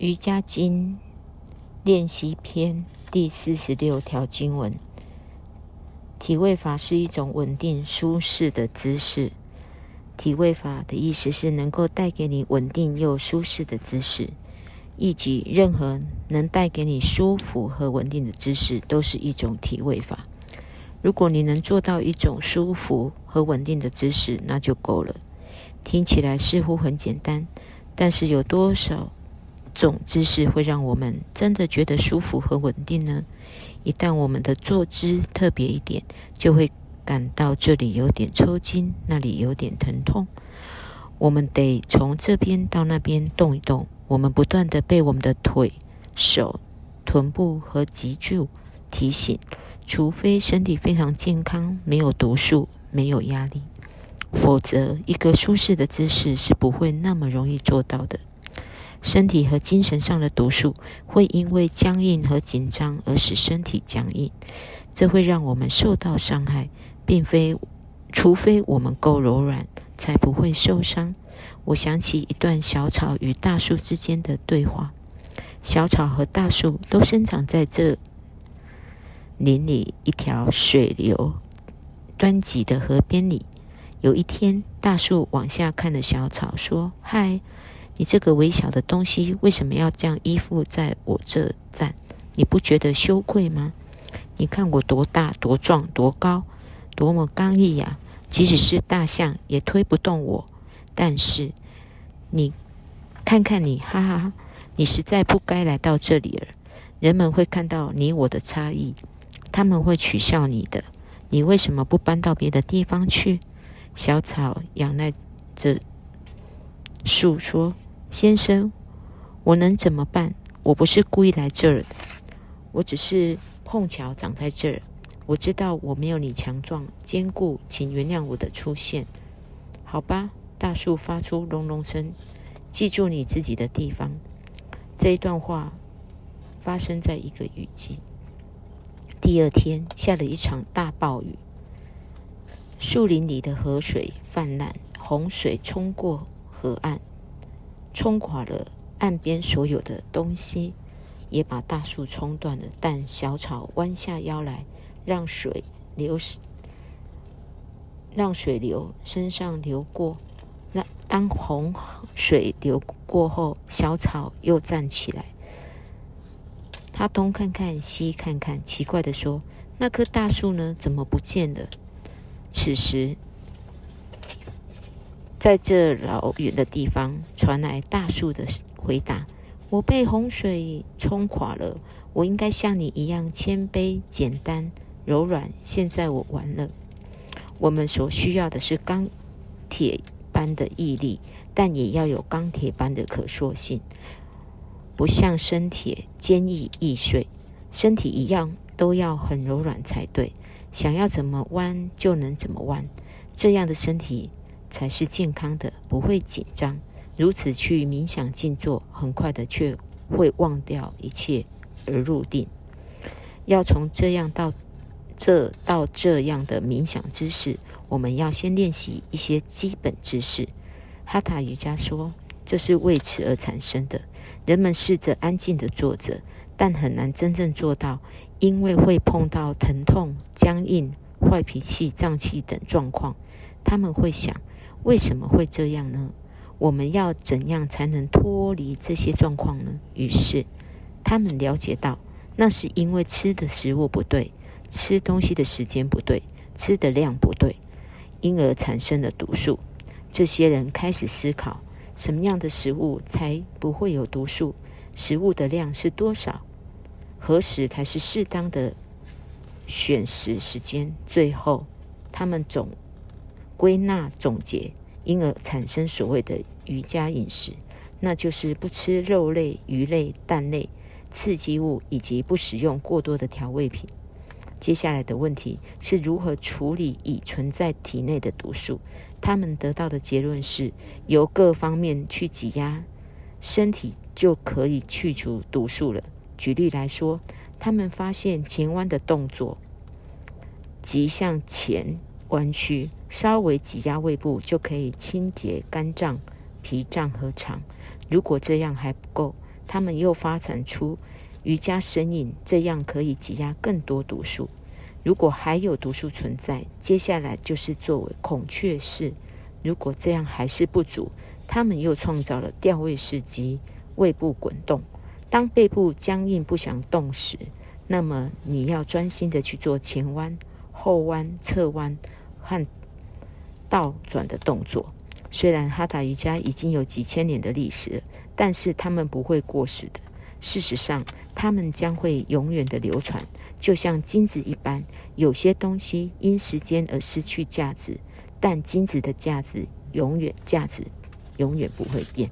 瑜伽经练习篇第四十六条经文：体位法是一种稳定舒适的姿势。体位法的意思是能够带给你稳定又舒适的姿势，以及任何能带给你舒服和稳定的姿势都是一种体位法。如果你能做到一种舒服和稳定的姿势，那就够了。听起来似乎很简单，但是有多少？种姿势会让我们真的觉得舒服和稳定呢？一旦我们的坐姿特别一点，就会感到这里有点抽筋，那里有点疼痛。我们得从这边到那边动一动。我们不断的被我们的腿、手、臀部和脊柱提醒，除非身体非常健康，没有毒素，没有压力，否则一个舒适的姿势是不会那么容易做到的。身体和精神上的毒素会因为僵硬和紧张而使身体僵硬，这会让我们受到伤害，并非除非我们够柔软，才不会受伤。我想起一段小草与大树之间的对话：小草和大树都生长在这林里一条水流湍急的河边里。有一天，大树往下看了小草，说：“嗨。”你这个微小的东西为什么要这样依附在我这站？你不觉得羞愧吗？你看我多大、多壮、多高，多么刚毅呀！即使是大象也推不动我。但是你看看你，哈哈哈，你实在不该来到这里了。人们会看到你我的差异，他们会取笑你的。你为什么不搬到别的地方去？小草仰赖着树说。先生，我能怎么办？我不是故意来这儿的，我只是碰巧长在这儿。我知道我没有你强壮坚固，请原谅我的出现。好吧，大树发出隆隆声。记住你自己的地方。这一段话发生在一个雨季。第二天下了一场大暴雨，树林里的河水泛滥，洪水冲过河岸。冲垮了岸边所有的东西，也把大树冲断了。但小草弯下腰来，让水流，让水流身上流过。那当洪水流过后，小草又站起来。他东看看，西看看，奇怪的说：“那棵大树呢？怎么不见了？”此时。在这老远的地方传来大树的回答：“我被洪水冲垮了。我应该像你一样谦卑、简单、柔软。现在我完了。我们所需要的是钢铁般的毅力，但也要有钢铁般的可塑性。不像生铁坚毅易碎，身体一样都要很柔软才对。想要怎么弯就能怎么弯，这样的身体。”才是健康的，不会紧张。如此去冥想静坐，很快的却会忘掉一切而入定。要从这样到这到这样的冥想姿势，我们要先练习一些基本知识。哈塔瑜伽说，这是为此而产生的。人们试着安静的坐着，但很难真正做到，因为会碰到疼痛、僵硬、坏脾气、胀气等状况。他们会想。为什么会这样呢？我们要怎样才能脱离这些状况呢？于是，他们了解到，那是因为吃的食物不对，吃东西的时间不对，吃的量不对，因而产生了毒素。这些人开始思考，什么样的食物才不会有毒素？食物的量是多少？何时才是适当的选食时间？最后，他们总。归纳总结，因而产生所谓的瑜伽饮食，那就是不吃肉类、鱼类、蛋类、刺激物，以及不使用过多的调味品。接下来的问题是如何处理已存在体内的毒素？他们得到的结论是由各方面去挤压身体就可以去除毒素了。举例来说，他们发现前弯的动作即向前。弯曲，稍微挤压胃部就可以清洁肝脏、脾脏和肠。如果这样还不够，他们又发展出瑜伽神影，这样可以挤压更多毒素。如果还有毒素存在，接下来就是作为孔雀式。如果这样还是不足，他们又创造了吊位式及，胃部滚动。当背部僵硬不想动时，那么你要专心的去做前弯、后弯、侧弯和倒转的动作。虽然哈达瑜伽已经有几千年的历史了，但是他们不会过时的。事实上，他们将会永远的流传，就像金子一般。有些东西因时间而失去价值，但金子的价值永远价值永远不会变。